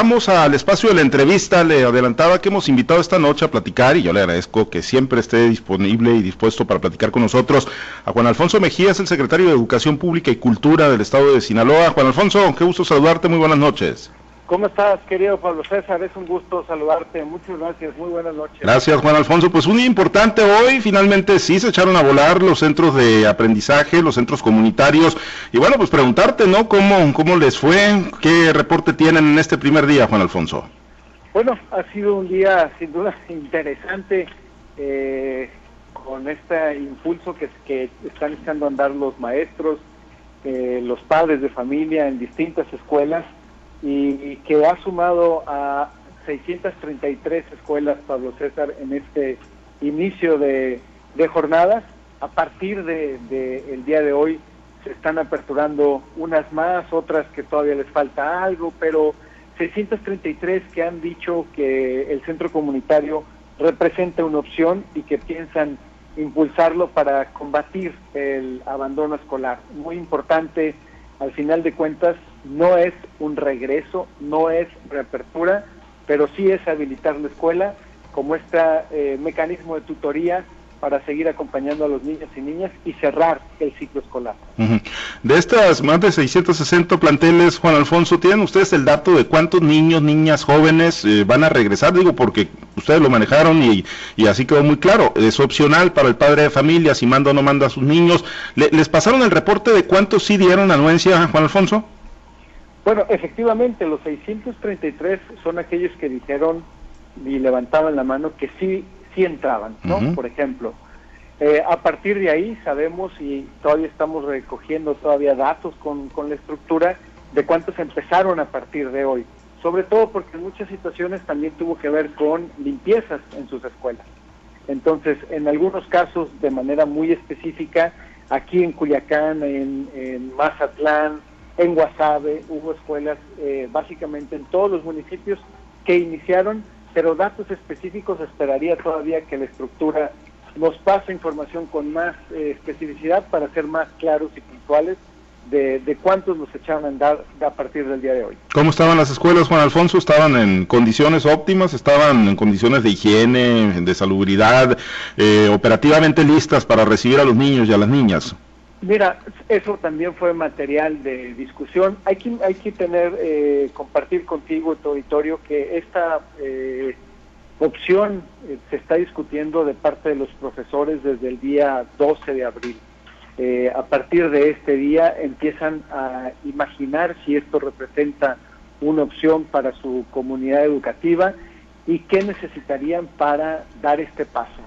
Vamos al espacio de la entrevista. Le adelantaba que hemos invitado esta noche a platicar y yo le agradezco que siempre esté disponible y dispuesto para platicar con nosotros a Juan Alfonso Mejías, el secretario de Educación Pública y Cultura del Estado de Sinaloa. Juan Alfonso, qué gusto saludarte. Muy buenas noches. ¿Cómo estás, querido Pablo César? Es un gusto saludarte. Muchas gracias. Muy buenas noches. Gracias, Juan Alfonso. Pues un día importante hoy. Finalmente sí se echaron a volar los centros de aprendizaje, los centros comunitarios. Y bueno, pues preguntarte, ¿no? ¿Cómo, cómo les fue? ¿Qué reporte tienen en este primer día, Juan Alfonso? Bueno, ha sido un día sin duda interesante eh, con este impulso que, que están echando a andar los maestros, eh, los padres de familia en distintas escuelas y que ha sumado a 633 escuelas, Pablo César, en este inicio de, jornadas. A partir del de, el día de hoy se están aperturando unas más, otras que todavía les falta algo, pero 633 que han dicho que el centro comunitario representa una opción y que piensan impulsarlo para combatir el abandono escolar. Muy importante, al final de cuentas, no es un regreso, no es reapertura, pero sí es habilitar la escuela como este eh, mecanismo de tutoría para seguir acompañando a los niños y niñas y cerrar el ciclo escolar. De estas más de 660 planteles, Juan Alfonso, ¿tienen ustedes el dato de cuántos niños, niñas, jóvenes eh, van a regresar? Digo, porque ustedes lo manejaron y, así quedó muy claro. Es opcional para el padre de familia si manda o no manda a sus niños. ¿Les pasaron el reporte de cuántos sí dieron anuencia, Juan Alfonso? Bueno, efectivamente, los 633 son aquellos que dijeron y levantaban la mano que sí, sí entraban, ¿no? Por ejemplo, eh, a partir de ahí sabemos y todavía estamos recogiendo todavía datos con, con la estructura de cuántos empezaron a partir de hoy, sobre todo porque en muchas situaciones también tuvo que ver con limpiezas en sus escuelas. Entonces, en algunos casos, de manera muy específica, aquí en Culiacán, en, en Mazatlán, en Guasave, hubo escuelas eh, básicamente en todos los municipios que iniciaron, pero datos específicos esperaría todavía que la estructura nos pase información con más eh, especificidad para ser más claros y puntuales de, de, cuántos los echaron a andar a partir del día de hoy. ¿Cómo estaban las escuelas, Juan Alfonso? ¿Estaban en condiciones óptimas? ¿Estaban en condiciones de higiene, de salubridad, eh, operativamente listas para recibir a los niños y a las niñas? Mira, eso también fue material de discusión. Hay que, hay que tener, eh, compartir contigo, tu auditorio, que esta eh, opción eh, se está discutiendo de parte de los profesores desde el día 12 de abril. a partir de este día empiezan a imaginar si esto representa una opción para su comunidad educativa y qué necesitarían para dar este paso.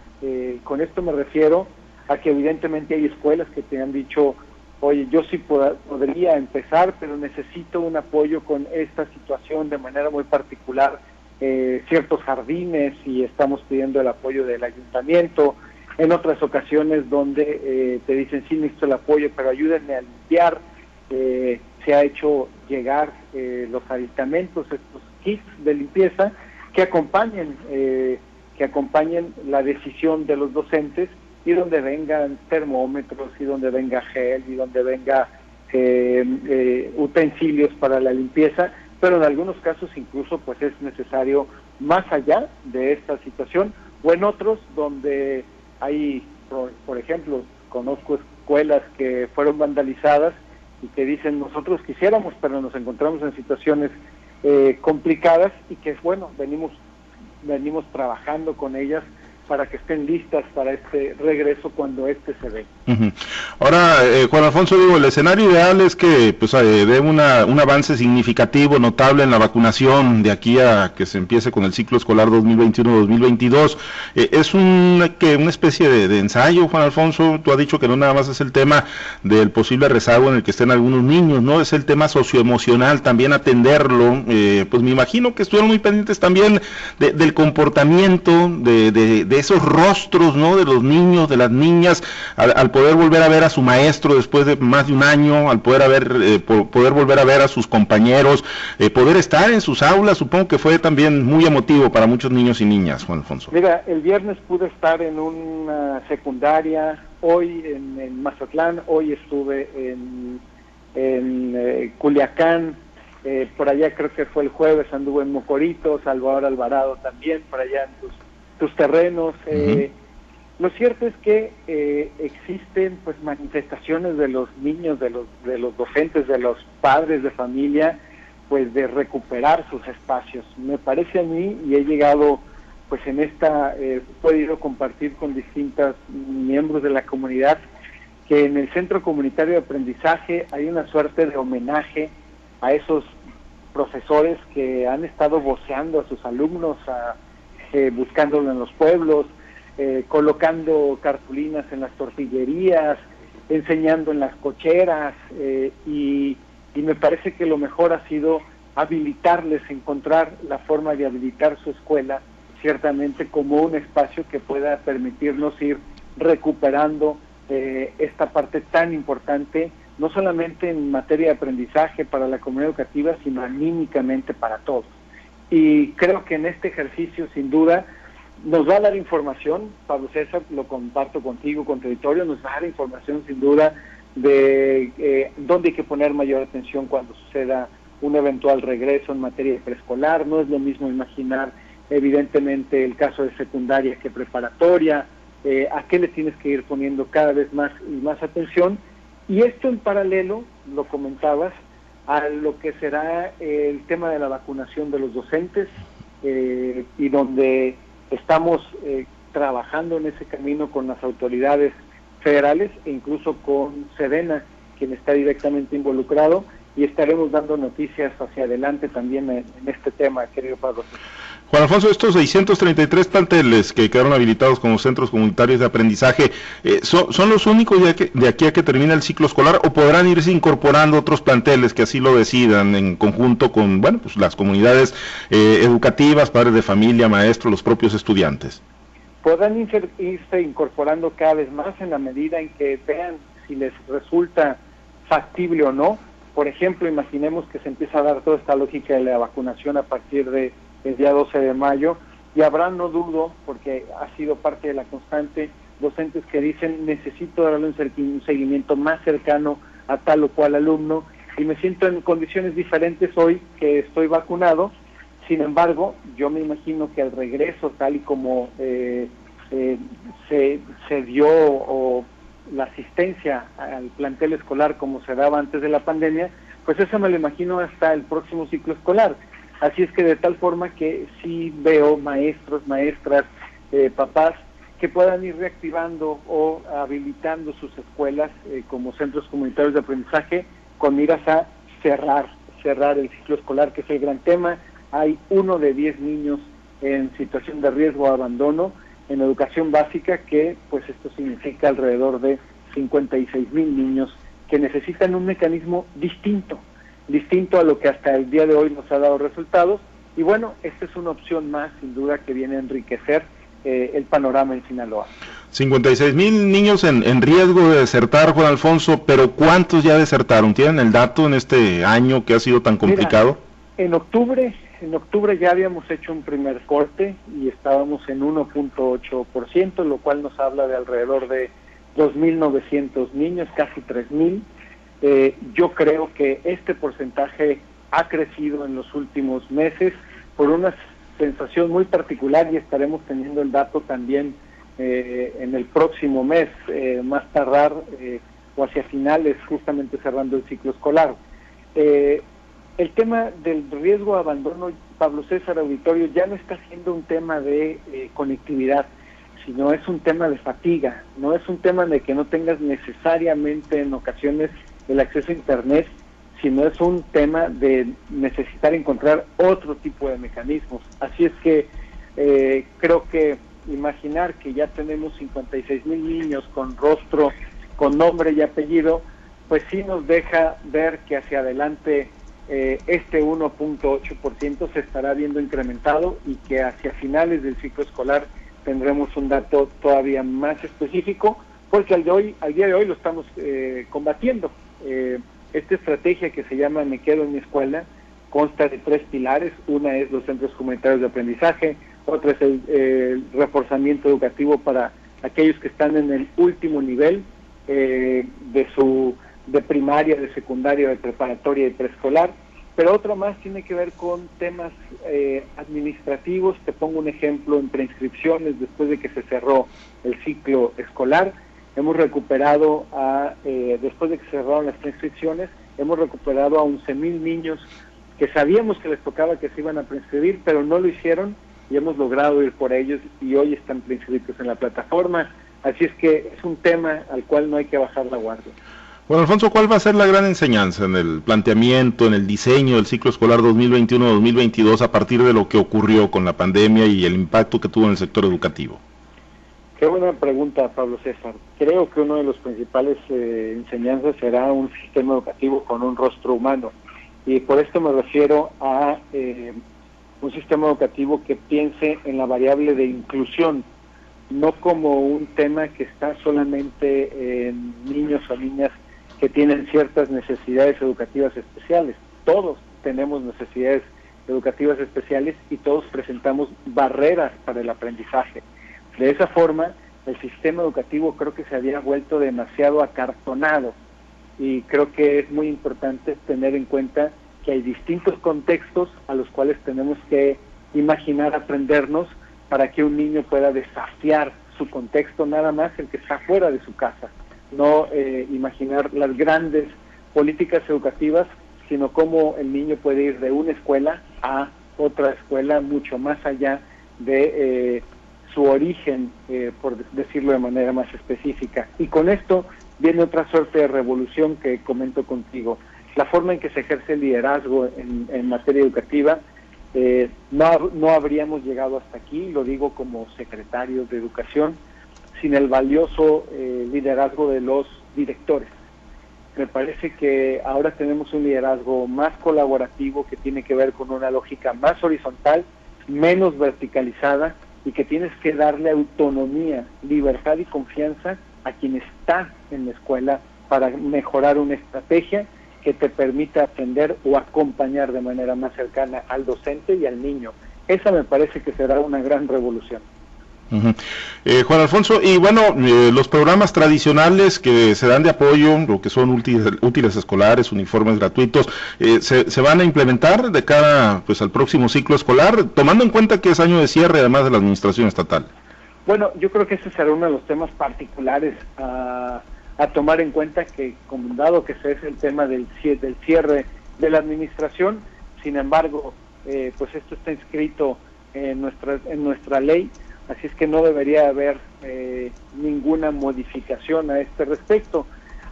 con esto me refiero a que evidentemente hay escuelas que te han dicho, oye, yo sí podría empezar, pero necesito un apoyo con esta situación de manera muy particular, eh, ciertos jardines y estamos pidiendo el apoyo del ayuntamiento, en otras ocasiones donde eh, te dicen, sí, necesito el apoyo, pero ayúdenme a limpiar, eh, se ha hecho llegar los aditamentos, estos kits de limpieza, que acompañen, que acompañen la decisión de los docentes y donde vengan termómetros y donde venga gel y donde venga eh, eh, utensilios para la limpieza, pero en algunos casos incluso pues es necesario más allá de esta situación o en otros donde hay, por, ejemplo, conozco escuelas que fueron vandalizadas y que dicen nosotros quisiéramos, pero nos encontramos en situaciones eh, complicadas y que bueno, venimos, venimos trabajando con ellas para que estén listas para este regreso cuando este se ve. Ahora, eh, Juan Alfonso, digo, el escenario ideal es que pues eh, dé una, un avance significativo, notable en la vacunación de aquí a que se empiece con el ciclo escolar 2021-2022. Eh, es un, que una especie de, ensayo, Juan Alfonso, tú has dicho que no nada más es el tema del posible rezago en el que estén algunos niños, ¿no? Es el tema socioemocional, también atenderlo. pues me imagino que estuvieron muy pendientes también del comportamiento de, de esos rostros, ¿no? De los niños, de las niñas, al, poder volver a ver a su maestro después de más de un año, al poder, haber, eh, poder volver a ver a sus compañeros, eh, poder estar en sus aulas, supongo que fue también muy emotivo para muchos niños y niñas, Juan Alfonso. Mira, el viernes pude estar en una secundaria, hoy en, Mazatlán, hoy estuve en, en eh, Culiacán, eh, por allá creo que fue el jueves, anduvo en Mocorito, Salvador Alvarado también, por allá en tus, tus terrenos. Eh, lo cierto es que eh, existen pues manifestaciones de los niños, de los, de los docentes, de los padres de familia, pues de recuperar sus espacios. Me parece a mí, y he llegado pues en esta, he podido compartir con distintos miembros de la comunidad, que en el Centro Comunitario de Aprendizaje hay una suerte de homenaje a esos profesores que han estado voceando a sus alumnos, eh, buscándolo en los pueblos, eh, colocando cartulinas en las tortillerías, enseñando en las cocheras eh, y, y me parece que lo mejor ha sido habilitarles, encontrar la forma de habilitar su escuela ciertamente como un espacio que pueda permitirnos ir recuperando eh, esta parte tan importante, no solamente en materia de aprendizaje para la comunidad educativa, sino anímicamente para todos. Y creo que en este ejercicio, sin duda, nos va a dar información, Pablo César, lo comparto contigo, con territorio, nos va a dar información sin duda de eh, dónde hay que poner mayor atención cuando suceda un eventual regreso en materia de preescolar. No es lo mismo imaginar, evidentemente, el caso de secundaria que preparatoria, eh, a qué le tienes que ir poniendo cada vez más y más atención. Y esto en paralelo, lo comentabas, a lo que será el tema de la vacunación de los docentes eh, y donde estamos eh, trabajando en ese camino con las autoridades federales e incluso con Sedena, quien está directamente involucrado, y estaremos dando noticias hacia adelante también en, este tema, querido Pablo. Juan Alfonso, estos 633 planteles que quedaron habilitados como centros comunitarios de aprendizaje, eh, ¿son, los únicos de aquí, a que termina el ciclo escolar o podrán irse incorporando otros planteles que así lo decidan en conjunto con bueno, pues las comunidades eh, educativas, padres de familia, maestros, los propios estudiantes? Podrán irse incorporando cada vez más en la medida en que vean si les resulta factible o no. Por ejemplo, imaginemos que se empieza a dar toda esta lógica de la vacunación a partir de el día 12 de mayo, y habrá, no dudo, porque ha sido parte de la constante, docentes que dicen necesito darle un seguimiento más cercano a tal o cual alumno y me siento en condiciones diferentes hoy que estoy vacunado. Sin embargo, yo me imagino que al regreso, tal y como eh, eh, se, se dio o la asistencia al plantel escolar como se daba antes de la pandemia, pues eso me lo imagino hasta el próximo ciclo escolar. Así es que de tal forma que sí veo maestros, maestras, eh, papás que puedan ir reactivando o habilitando sus escuelas eh, como centros comunitarios de aprendizaje con miras a cerrar, cerrar el ciclo escolar, que es el gran tema. Hay uno de diez niños en situación de riesgo o abandono en educación básica, que pues esto significa alrededor de 56 mil niños que necesitan un mecanismo distinto, distinto a lo que hasta el día de hoy nos ha dado resultados. Y bueno, esta es una opción más, sin duda, que viene a enriquecer eh, el panorama en Sinaloa. 56 mil niños en, en, riesgo de desertar, Juan Alfonso, pero ¿cuántos ya desertaron? ¿Tienen el dato en este año que ha sido tan complicado? en octubre, en octubre ya habíamos hecho un primer corte y estábamos en 1.8%, lo cual nos habla de alrededor de 2.900 niños, casi 3.000. Eh, yo creo que este porcentaje ha crecido en los últimos meses por una sensación muy particular y estaremos teniendo el dato también eh, en el próximo mes, eh, más tardar o hacia finales, justamente cerrando el ciclo escolar. El tema del riesgo de abandono, Pablo César Auditorio, ya no está siendo un tema de conectividad, sino es un tema de fatiga, no es un tema de que no tengas necesariamente en ocasiones el acceso a Internet, sino es un tema de necesitar encontrar otro tipo de mecanismos. Así es que eh, creo que imaginar que ya tenemos 56 mil niños con rostro, con nombre y apellido, pues sí nos deja ver que hacia adelante eh, este 1.8% se estará viendo incrementado y que hacia finales del ciclo escolar tendremos un dato todavía más específico, porque al, de hoy, al día de hoy lo estamos eh, combatiendo. Eh, esta estrategia que se llama Me quedo en mi escuela consta de tres pilares. Una es los centros comunitarios de aprendizaje, otra es el, reforzamiento educativo para aquellos que están en el último nivel eh, de su de primaria, de secundaria, de preparatoria y preescolar. Pero otra más tiene que ver con temas eh, administrativos. Te pongo un ejemplo en preinscripciones después de que se cerró el ciclo escolar. Hemos recuperado, a, eh, después de que se cerraron las preinscripciones, hemos recuperado a 11 mil niños que sabíamos que les tocaba que se iban a preinscribir, pero no lo hicieron y hemos logrado ir por ellos y hoy están preinscritos en la plataforma. Así es que es un tema al cual no hay que bajar la guardia. Bueno, Alfonso, ¿cuál va a ser la gran enseñanza en el planteamiento, en el diseño del ciclo escolar 2021-2022 a partir de lo que ocurrió con la pandemia y el impacto que tuvo en el sector educativo? Qué buena pregunta, Pablo César. Creo que uno de los principales eh, enseñanzas será un sistema educativo con un rostro humano. Y por esto me refiero a eh, un sistema educativo que piense en la variable de inclusión, no como un tema que está solamente en niños o niñas que tienen ciertas necesidades educativas especiales. Todos tenemos necesidades educativas especiales y todos presentamos barreras para el aprendizaje. De esa forma, el sistema educativo creo que se había vuelto demasiado acartonado y creo que es muy importante tener en cuenta que hay distintos contextos a los cuales tenemos que imaginar aprendernos para que un niño pueda desafiar su contexto nada más el que está fuera de su casa no eh, imaginar las grandes políticas educativas, sino cómo el niño puede ir de una escuela a otra escuela mucho más allá de eh, su origen, eh, por decirlo de manera más específica. Y con esto viene otra suerte de revolución que comento contigo. La forma en que se ejerce el liderazgo en, en materia educativa, no, no habríamos llegado hasta aquí, lo digo como secretario de Educación, sin el valioso eh, liderazgo de los directores. Me parece que ahora tenemos un liderazgo más colaborativo que tiene que ver con una lógica más horizontal, menos verticalizada y que tienes que darle autonomía, libertad y confianza a quien está en la escuela para mejorar una estrategia que te permita aprender o acompañar de manera más cercana al docente y al niño. Esa me parece que será una gran revolución. Eh, Juan Alfonso, y bueno, eh, los programas tradicionales que se dan de apoyo, lo que son útiles, escolares, uniformes gratuitos, eh, se, van a implementar de cara pues, al próximo ciclo escolar, tomando en cuenta que es año de cierre además de la administración estatal. Bueno, yo creo que ese será uno de los temas particulares a, tomar en cuenta que, como dado que ese es el tema del, del cierre de la administración, sin embargo, pues esto está inscrito en nuestra, en nuestra ley así es que no debería haber eh, ninguna modificación a este respecto.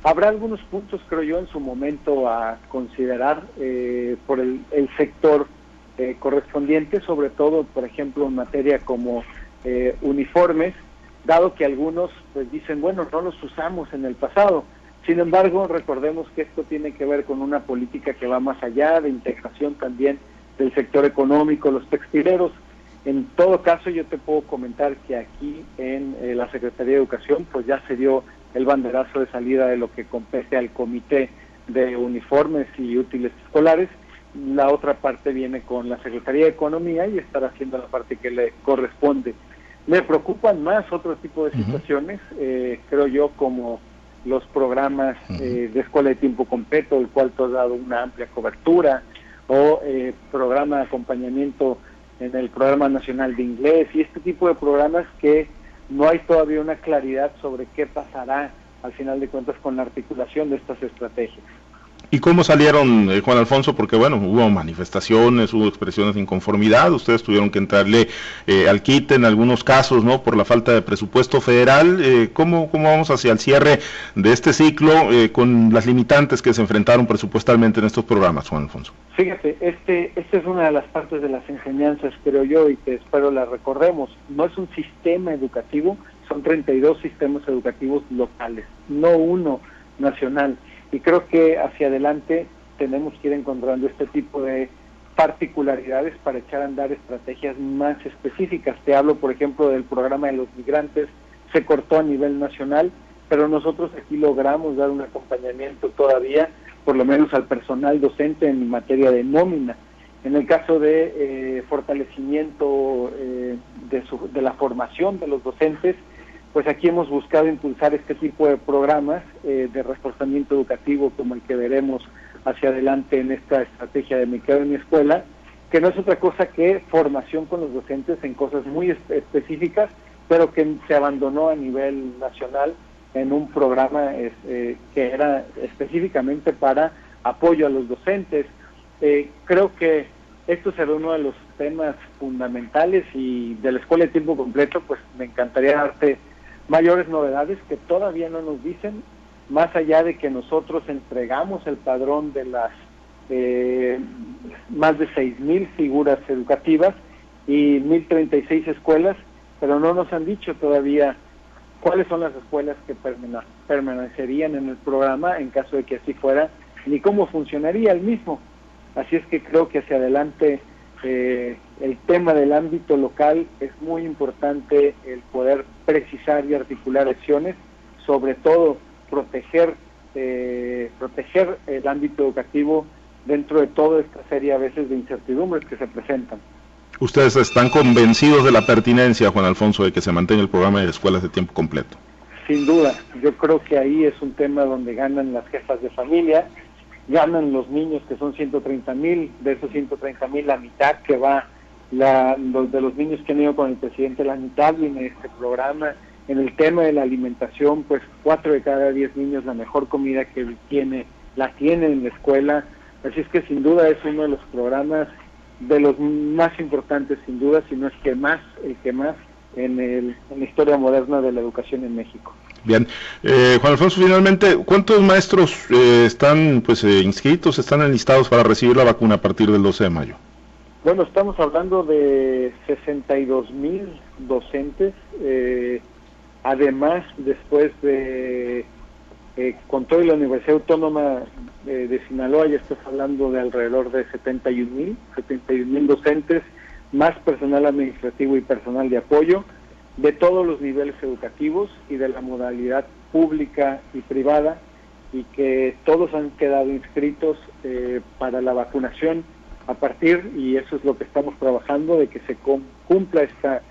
Habrá algunos puntos, creo yo, en su momento a considerar eh, por el, sector eh, correspondiente, sobre todo, por ejemplo, en materia como uniformes, dado que algunos pues dicen, bueno, no los usamos en el pasado. Sin embargo, recordemos que esto tiene que ver con una política que va más allá, de integración también del sector económico, los textileros, en todo caso, yo te puedo comentar que aquí en eh, la Secretaría de Educación, pues ya se dio el banderazo de salida de lo que compete al Comité de Uniformes y Útiles Escolares. La otra parte viene con la Secretaría de Economía y estará haciendo la parte que le corresponde. Me preocupan más otro tipo de situaciones, eh, creo yo, como los programas eh, de escuela de tiempo completo, el cual te has dado una amplia cobertura, o programa de acompañamiento en el Programa Nacional de Inglés y este tipo de programas que no hay todavía una claridad sobre qué pasará al final de cuentas con la articulación de estas estrategias. ¿Y cómo salieron, eh, Juan Alfonso? Porque bueno, hubo manifestaciones, hubo expresiones de inconformidad, ustedes tuvieron que entrarle eh, al quite en algunos casos, ¿no? Por la falta de presupuesto federal. Eh, ¿cómo, ¿Cómo vamos hacia el cierre de este ciclo con las limitantes que se enfrentaron presupuestalmente en estos programas, Juan Alfonso? Fíjate, este, esta es una de las partes de las enseñanzas, creo yo, y que espero la recordemos. No es un sistema educativo, son 32 sistemas educativos locales, no uno nacional y creo que hacia adelante tenemos que ir encontrando este tipo de particularidades para echar a andar estrategias más específicas. Te hablo, por ejemplo, del programa de los migrantes, se cortó a nivel nacional, pero nosotros aquí logramos dar un acompañamiento todavía, por lo menos al personal docente en materia de nómina. En el caso de eh, fortalecimiento eh, de, de la formación de los docentes, pues aquí hemos buscado impulsar este tipo de programas eh, de reforzamiento educativo como el que veremos hacia adelante en esta estrategia de mi quedo en mi escuela, que no es otra cosa que formación con los docentes en cosas muy específicas, pero que se abandonó a nivel nacional en un programa eh, que era específicamente para apoyo a los docentes. Eh, creo que esto será uno de los temas fundamentales y de la escuela de tiempo completo, pues me encantaría darte mayores novedades que todavía no nos dicen, más allá de que nosotros entregamos el padrón de las eh, más de 6.000 figuras educativas y 1.036 escuelas, pero no nos han dicho todavía cuáles son las escuelas que permanecerían en el programa en caso de que así fuera, ni cómo funcionaría el mismo. Así es que creo que hacia adelante eh, el tema del ámbito local es muy importante el poder precisar y articular acciones, sobre todo proteger, eh, proteger el ámbito educativo dentro de toda esta serie a veces de incertidumbres que se presentan. ¿Ustedes están convencidos de la pertinencia, Juan Alfonso, de que se mantenga el programa de escuelas de tiempo completo? Sin duda, yo creo que ahí es un tema donde ganan las jefas de familia, ganan los niños que son 130 mil, de esos 130 mil la mitad que va, la, de los niños que han ido con el presidente, la mitad viene este programa. En el tema de la alimentación, pues cuatro de cada diez niños la mejor comida que tiene, la tienen en la escuela. Así es que sin duda es uno de los programas de los más importantes, sin duda, si no es que más, el que más en, el, en la historia moderna de la educación en México. Bien, eh, Juan Alfonso, finalmente, ¿cuántos maestros eh, están pues eh, inscritos, están enlistados para recibir la vacuna a partir del 12 de mayo? Bueno, estamos hablando de 62 mil docentes, además después de, con toda la Universidad Autónoma de Sinaloa ya estás hablando de alrededor de 71 mil, 71 mil docentes, más personal administrativo y personal de apoyo de todos los niveles educativos y de la modalidad pública y privada y que todos han quedado inscritos eh, para la vacunación a partir, y eso es lo que estamos trabajando, de que se cumpla esta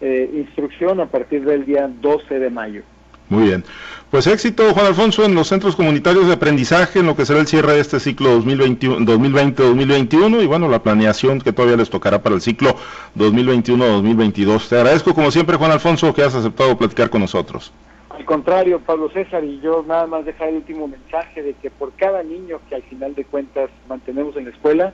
eh, instrucción a partir del día 12 de mayo. Muy bien. Pues éxito, Juan Alfonso, en los centros comunitarios de aprendizaje, en lo que será el cierre de este ciclo 2020-2021 y bueno, la planeación que todavía les tocará para el ciclo 2021-2022. Te agradezco como siempre, Juan Alfonso, que has aceptado platicar con nosotros. Al contrario, Pablo César, y yo nada más dejar el último mensaje de que por cada niño que al final de cuentas mantenemos en la escuela,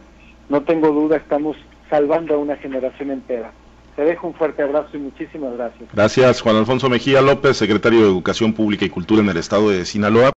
no tengo duda, estamos salvando a una generación entera. Te dejo un fuerte abrazo y muchísimas gracias. Gracias, Juan Alfonso Mejía López, secretario de Educación Pública y Cultura en el estado de Sinaloa.